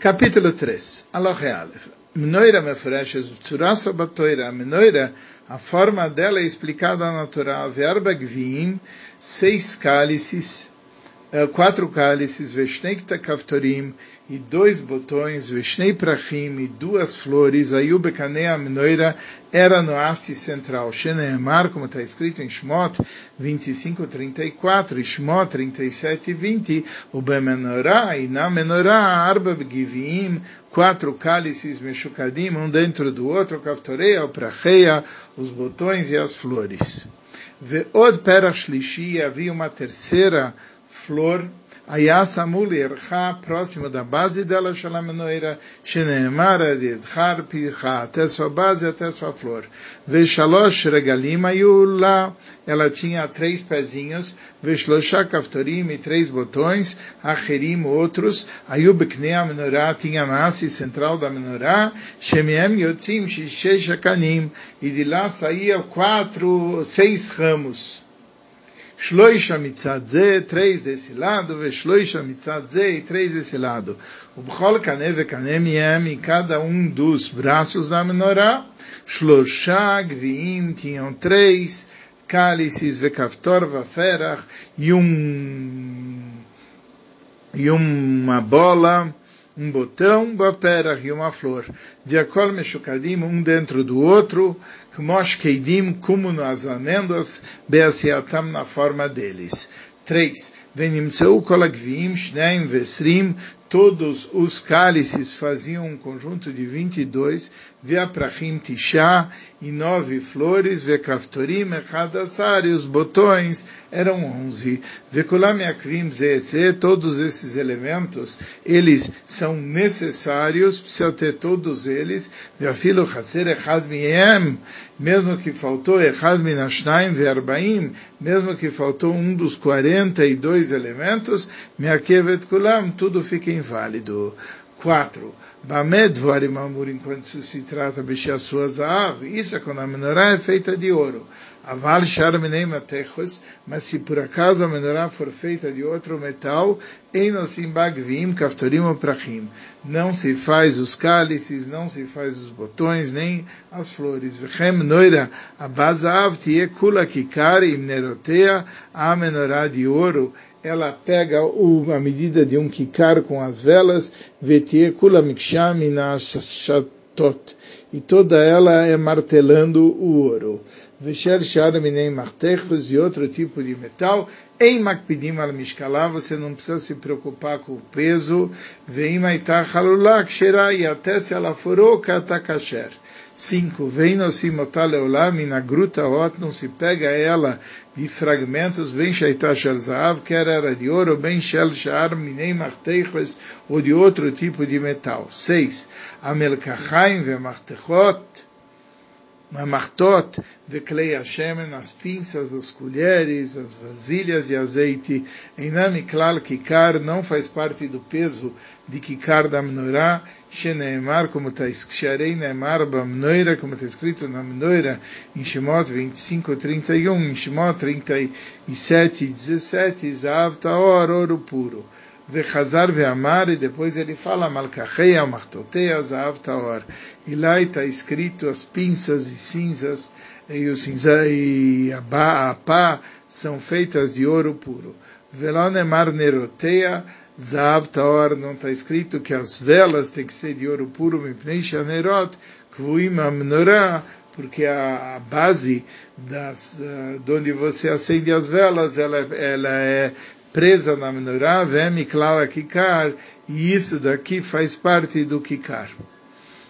Capítulo 3. Alohealef. Menoira mefereshes tzurasa batoira. A menoira, a forma dela é explicada na Torá. Verba gviim, seis cálices, quatro cálices, veshnekta kaftorim, e dois botões, Vishnei Prachim e duas flores, Ayub Kanea Menoira era no haste central. Sheneemar, como está escrito em Shmot 25, 34, e Shmot 37, 20, o Bemenorá e na Menorá, Arba Givim, quatro cálices Meshukadim, um dentro do outro, Kaftoreia, Pracheia, os botões e as flores. Ve'od Perach Shlishi, havia uma terceira flor, Ayasa Mulircha, próximo da base dela, Shalamenoira, Sheneemara, Edchar, Pircha, até sua base, até sua flor. Veshalosh Regalim Ayula, ela tinha três pezinhos, Veshlosha Kaftorim, três botões, Acherim, outros, Ayub Knea Menorá, tinha a haste central da Menorá, Shemiem Yotzim, Shishesh Akanim, e de lá saía quatro, seis ramos. Shloisha mitzad ze, três desse lado, ve shloisha mitzad ze, e três desse lado. O bchol kane ve kane miem, em cada um dos braços da menorá, shlosha gviim, tinham três cálices, ve kaftor vaferach, e um, e uma bola, um botão, baperach e uma flor. Viakol meshukadim, um dentro do outro, kmosh keidim, como nas amêndoas, beasiatam na forma deles. Três. Venimtzeu kol agviim, shneim vesrim, todos os cálices faziam um conjunto de 22, Viaprachim Tisha, e nove flores, Vekaftorim Echadassar, e os botões eram onze. Vekulam Yakvim Zeze, todos esses elementos, eles são necessários, precisa ter todos eles, Viafilo Chaser Echad Miem, mesmo que faltou Echad Minashnaim Verbaim, mesmo que faltou um dos 42 elementos, Meakevet Kulam, tudo fica inválido. 4. Bamed Varim Amur, enquanto se trata de sua Zahav, isso é quando a menorá é feita de ouro. Aval Sharminei Matechos, mas se por acaso a menorá for feita de outro metal, Einosim Bagvim, Kaftorim ou Prachim. Não se faz os cálices, não se faz os botões, nem as flores. Vechem Noira, Abazav Tie Kula Kikar, Imnerotea, a menorá de ouro, ela pega o, a medida de um kikar com as velas, vetie kula miksham shatot, e toda ela é martelando o ouro. Vesher shar minem martechos e outro tipo de metal, em makpidim al mishkalá, você não precisa se preocupar com o peso, veim aitah halulak e até se ela for katakasher. 5. Vem no simotaleolam, na gruta ot, não se pega ela de fragmentos, bem shaita shel zahav, quer era de ouro, bem shel shar, minei marteichos, ou de outro tipo de metal. 6. Amelkachaim ve martechot, Mamartot, Veklei Hashem, as pinças, as colheres, as vasilhas de azeite, Einam Klal Kikar, não faz parte do peso de Kikar da menorá, Sheneemar, como está escrito, Neemar Bamnoira, como está escrito na menorá, em Shemot 25, 31, em Shemot 37, 17, Zav Taor, ouro puro. Vechazar ve'amar, e depois ele fala Malkacheia, Martoteia, Zav Taor. E lá está escrito as pinças e cinzas, e, o cinza, e a, ba, a pá são feitas de ouro puro. Velonemar Neroteia, Zav Taor, não está escrito que as velas têm que ser de ouro puro, Mipnei Shanerot, Kvuim Amnorah, porque a, a base das, uh, de onde você acende as velas, ela, ela é presa na menorá, vem clara kikar, e isso daqui faz parte do kikar,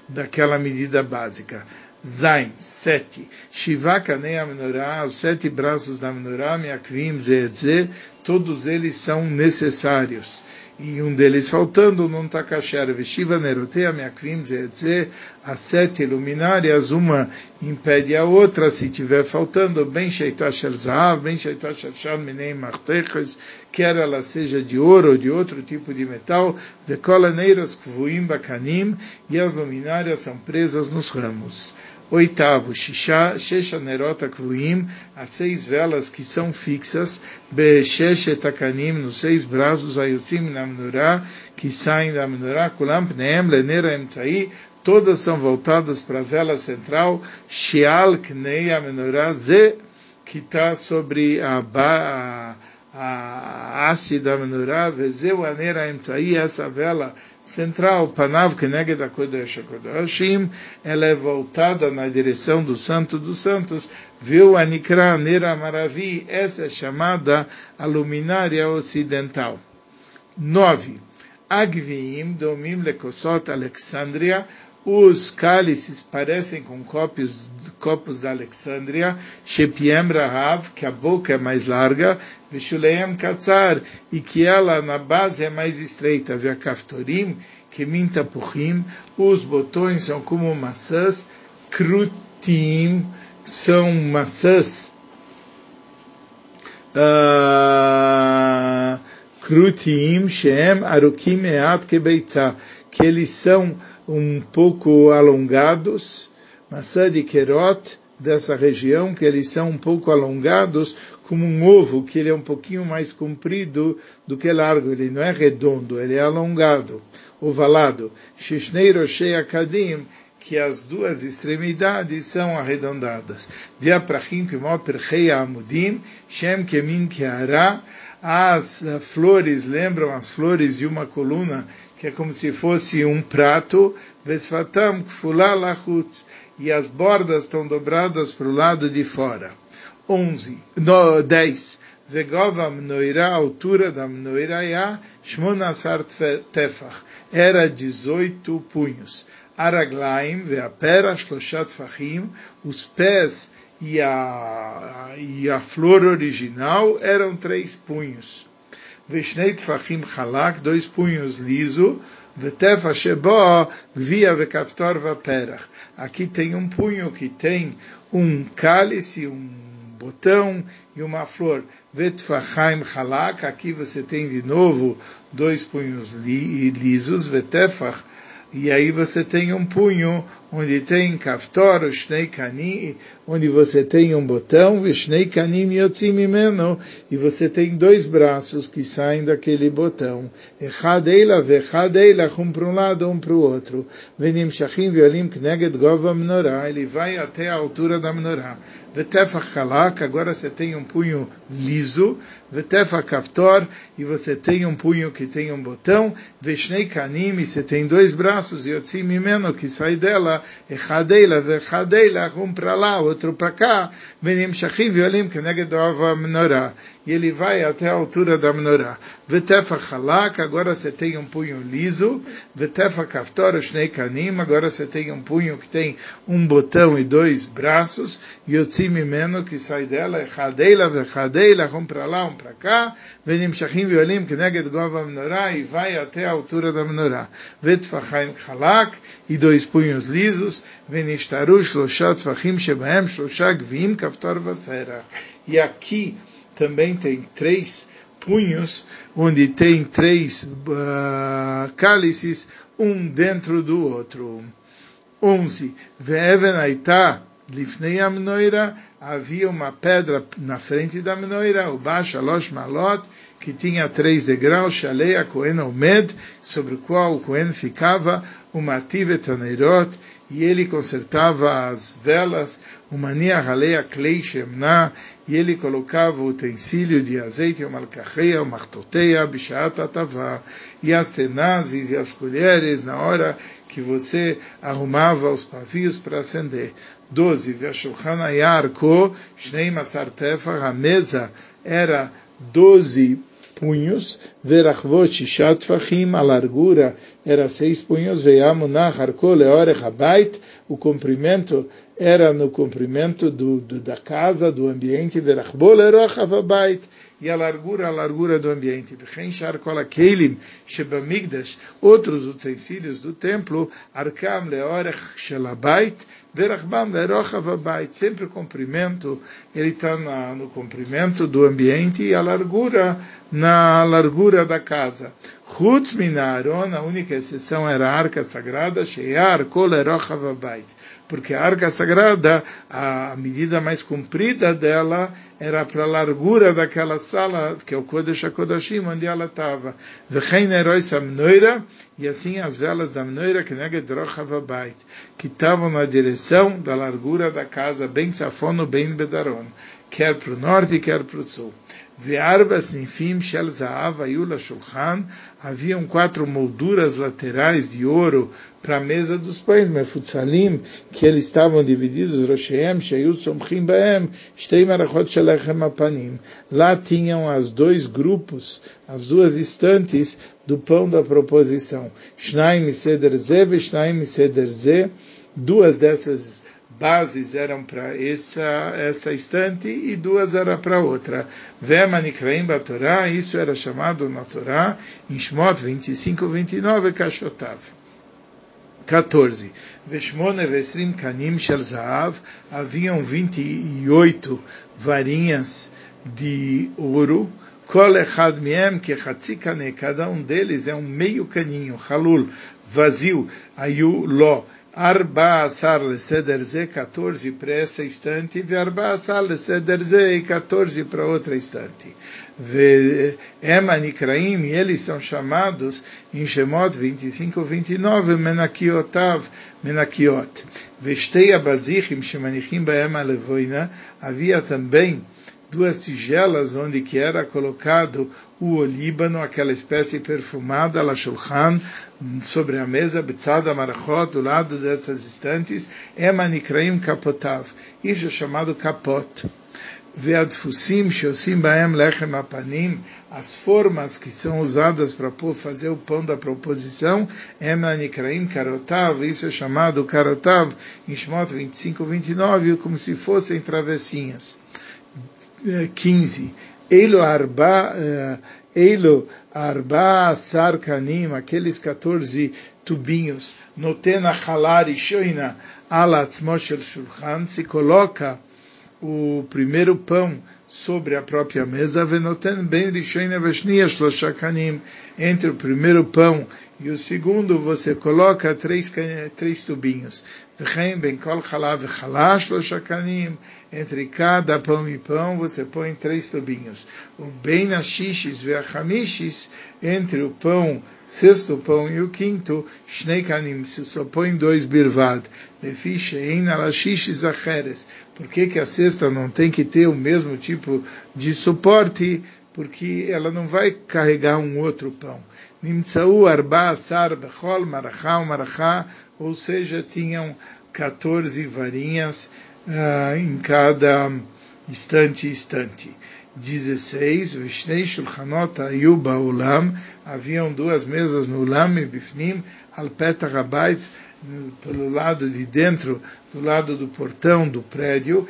daquela medida básica. Zain, sete. Shivaka nem a menorá, os sete braços da menorá, miakvim, zedze, todos eles são necessários e um deles faltando, não está kasher. Veshiva nerotea meakvim zeetze, as sete luminárias, uma impede a outra, se tiver faltando, bem sheitah shel zahav, bem sheitah shel shal minei martechas, quer ela seja de ouro ou de outro tipo de metal, vekolaneiros kvuim bakanim, e as luminárias são presas nos ramos. Oitavo, Shesha Nerota Kvuim, as seis velas que são fixas, Besheshe Takanim, nos seis braços, Ayutzim na menorá, que saem da menorá, Kulam Pneem Lenera Emtzai, todas são voltadas para a vela central, Sheal Knei menorá, Ze, que está sobre a, a, a haste da menorá, Vezeu Anera Emtzai, essa vela central, Panav Keneged HaKodesh HaKodashim, ela é voltada na direção do Santo dos Santos, viu a Nikra Nera Maravi, essa é chamada a luminária ocidental. 9. Agviim Domim Lekosot Alexandria, os cálices parecem com copos, copos da Alexandria, Shepiem Rahav, que a boca é mais larga, Vishuleim Katzar, e que ela na base é mais estreita, Kaftorim, que minta puchim, os botões são como maçãs, Krutim, são maçãs, uh, Krutim, Shem, Arukim, Eat, Kebeitza, que eles são um pouco alongados, maçã de Kerot, dessa região, que eles são um pouco alongados, como um ovo, que ele é um pouquinho mais comprido do que largo, ele não é redondo, ele é alongado, ovalado. Shishnei Roshei Akadim, que as duas extremidades são arredondadas. Via prachim kimo perchei amudim, shem kemin keara, as flores lembram as flores de uma coluna que é como se fosse um prato, vesfatam lachutz, e as bordas estão dobradas para o lado de fora. 11, no, 10. Vegova mnoira, altura da mnoiraya, shmonasar tefach, era 18 punhos. Araglaim, veapera, shloshat fachim, os pés e a, e a flor original eram três punhos. Vishnei Tfachim Halak, dois punhos liso, Vetefa Shebo, Gvia Vekaftor Vaperach. Aqui tem um punho que tem um cálice, um botão e uma flor. Vetfachaim Halak, aqui você tem de novo dois punhos li, lisos, Vetefach, e aí você tem um punho onde tem kaftor, shnei kani, onde você tem um botão, vishnei kanim yotzim imeno, e você tem dois braços que saem daquele botão. Echadeila vechadeila, um para um lado, um para o outro. Venim shachim violim kneged gova menorá, ele vai até a altura da menorá. Vetefach kalak, agora você tem um punho liso, Vetefach kaftor, e você tem um punho que tem um botão, Veshnei kanim, e você tem dois braços, yotzim imeno, que sai dela, Echadeila, Vechadeila, um para lá, outro para cá, Venim Shachim Violim, que negedova menorá. E ele vai até a altura da menorá. Vetefa Halak, agora você tem um punho liso. Vetefa Kaftor, Shnei Kanim, agora você tem um punho que tem um botão e dois braços. Yotzim Mimeno, que sai dela, Echadeila, Vechadeila, um para lá, um para cá. Venim Shachim Violim, que negedova menorá, e vai até a altura da menorá. Vetefa Halak, e dois punhos lisos, venishtaru shloshat tvachim shebahem shlosha gvim kaftar vafera. E aqui também tem três punhos, onde tem três uh, cálices, um dentro do outro. 11. Ve'even aita lifnei amnoira, havia uma pedra na frente da menoira, o baixa losh malot, que tinha três degraus, Shalei Cohen Omed, sobre o qual o Cohen ficava, o Mativ Etaneirot, e ele consertava as velas, o Mania Halea Klei Shemna, e ele colocava o utensílio de azeite, o Malkacheia, o Martoteia, Bishat Atavá, e as tenazes e as colheres, na hora que você arrumava os pavios para acender. 12. Veshulchan Ayarko, Shnei Masar Tefach, a mesa era 12 punhos, verachvot shishat fachim, a largura era seis punhos, veyamunach arko leorech habait, o comprimento era no comprimento do, do, da casa, do ambiente, verachbo leroch habait, e a largura, a largura do ambiente. Outros utensílios do templo, arkam leorech shelabait, verachbam lerochav abait, sempre comprimento, ele está no comprimento do ambiente e a largura na largura da casa. Chutz min a única exceção era a arca sagrada, sheyar kol erochav abait porque a arca sagrada, a medida mais comprida dela era para a largura daquela sala, que é o Kodesh HaKodashim, onde ela estava. E assim as velas da Mnoira, que que estavam na direção da largura da casa, bem Tzafon bem Bedaron, quer para o norte, quer para o sul. Ve'arba snifim shel za'av ayula shulchan, haviam quatro molduras laterais de ouro para a mesa dos pães, mefutsalim, que eles estavam divididos, rosheem, sheyu somchim baem, shtei marachot shelechem apanim. Lá tinham as dois grupos, as duas estantes do pão da proposição. Shnaim seder ze, veshnaim seder ze, duas dessas bases eram para essa, essa estante e duas eram para outra. Vema Nikraim Torá, isso era chamado na Torá, em Shmot 25, 29, Kashotav. 14. Veshmone Vesrim Kanim Shel haviam 28 varinhas de ouro, Kol Echad Miem cada um deles é um meio caninho, Halul, vazio, Ayu Lo, Arba Asar Leseder Z, 14 para essa estante, e Arba Asar Leseder Z, 14 para outra estante. Ema Nikraim, e eles são chamados em Shemot 25 29, Menakiotav, Menakiot. Vestei Abazichim, Shemanichim Baema Levoina, havia também duas tigelas onde que era colocado o olíbano, aquela espécie perfumada, la shulchan, sobre a mesa, betzada marachot, do lado dessas estantes, emanikraim kapotav. Isso é chamado kapot. Veadfusim shosim baem lechem apanim, as formas que são usadas para fazer o pão da proposição, emanikraim karotav, isso é chamado karotav, em Shemot 25, 29, como se fossem travessinhas. 15. Eilo arba, Eilo arba sarkanim, aqueles 14 tubinhos, notena halari shoina alatz moshel shulchan, se coloca o primeiro pão sobre a própria mesa, venoten ben rishoina veshnia shloshakanim, entre o primeiro pão e o segundo você coloca três, três tubinhos. ben kol chalav chalash. Entre cada pão e pão você põe três tubinhos. O ben ashishis ve'achamishis, entre o pão, sexto pão e o quinto, shnei se só põe dois birvad. Lefi shein alashishis acheres. Por que que a cesta não tem que ter o mesmo tipo de suporte? Porque ela não vai carregar um outro pão. Nimtzau arba asar bechol marachá marachá, ou seja, tinham 14 varinhas uh, em cada instante instante. 16, Vishnei Shulchanot Ayu Ba'ulam, haviam duas mesas no Ulam e Bifnim, al Petach Habayit, pelo lado de dentro, do lado do portão do prédio,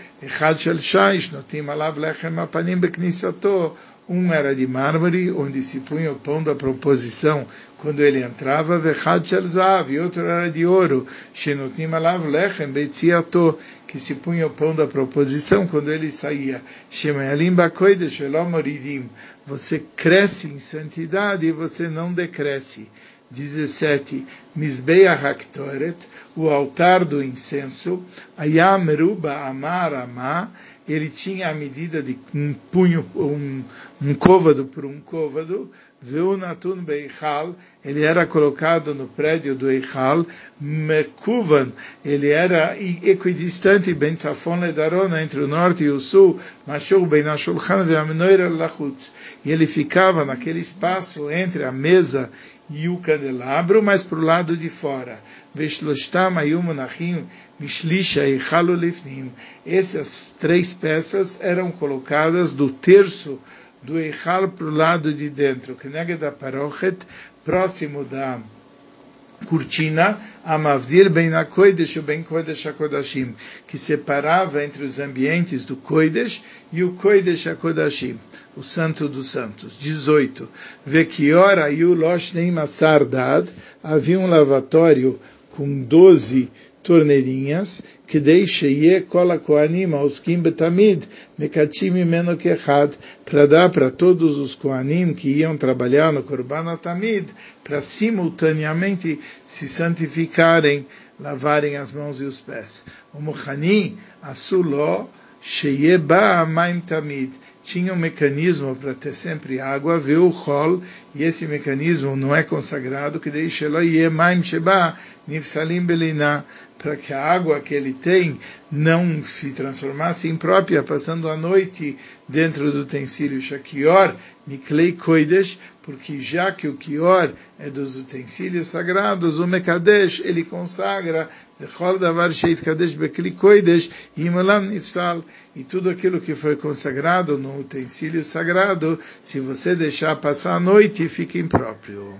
um era de mármore, onde se punha o pão da proposição quando ele entrava, e outro era de ouro, que se punha o pão da proposição quando ele saía. Você cresce em santidade e você não decresce. 17. Mizbeach Haktoret, o altar do incenso, Ayam Ruba Amar Amar, ele tinha a medida de um punho, um, um côvado por um côvado, Veunatun Beichal, ele era colocado no prédio do Eichal, Mekuvan, ele era equidistante, Ben Tzafon Ledarona, entre o norte e o sul, Mashur Ben Ashulchan Ve'amnoira Lachutz, e ele ficava naquele espaço entre a mesa e o candelabro, mas para o lado de fora. Veshloshtam ayumunachim mishlisha e lifnim. Essas três peças eram colocadas do terço do Eichal para o lado de dentro, que da parochet, próximo da cortina, Amavdir ben a Kodesh e ben Kodesh HaKodashim, que separava entre os ambientes do Kodesh e o Kodesh HaKodashim, o Santo dos Santos. 18. Vekior ayu losh neim asardad, havia um lavatório com 12 torneirinhas, que deixe ye kol koanim auskim betamid mekatim imeno kechad, para dar para todos os koanim que iam trabalhar no Korban Tamid, para simultaneamente se santificarem lavarem as mãos e os pés. O Muhani, Asuló, Sheyeba Maim Tamid, tinha um mecanismo para ter sempre água, viu o Chol, e esse mecanismo não é consagrado, que deixa Maim Sheba, Nifsalim Belina, para que a água que ele tem não se transformasse em própria, passando a noite dentro do utensílio Shakior, Niklei Koidesh, porque já que o Kior é dos utensílios sagrados, o Mekadesh, ele consagra, Davar Sheit Nifsal, e tudo aquilo que foi consagrado no utensílio sagrado, se você deixar passar a noite, fica impróprio.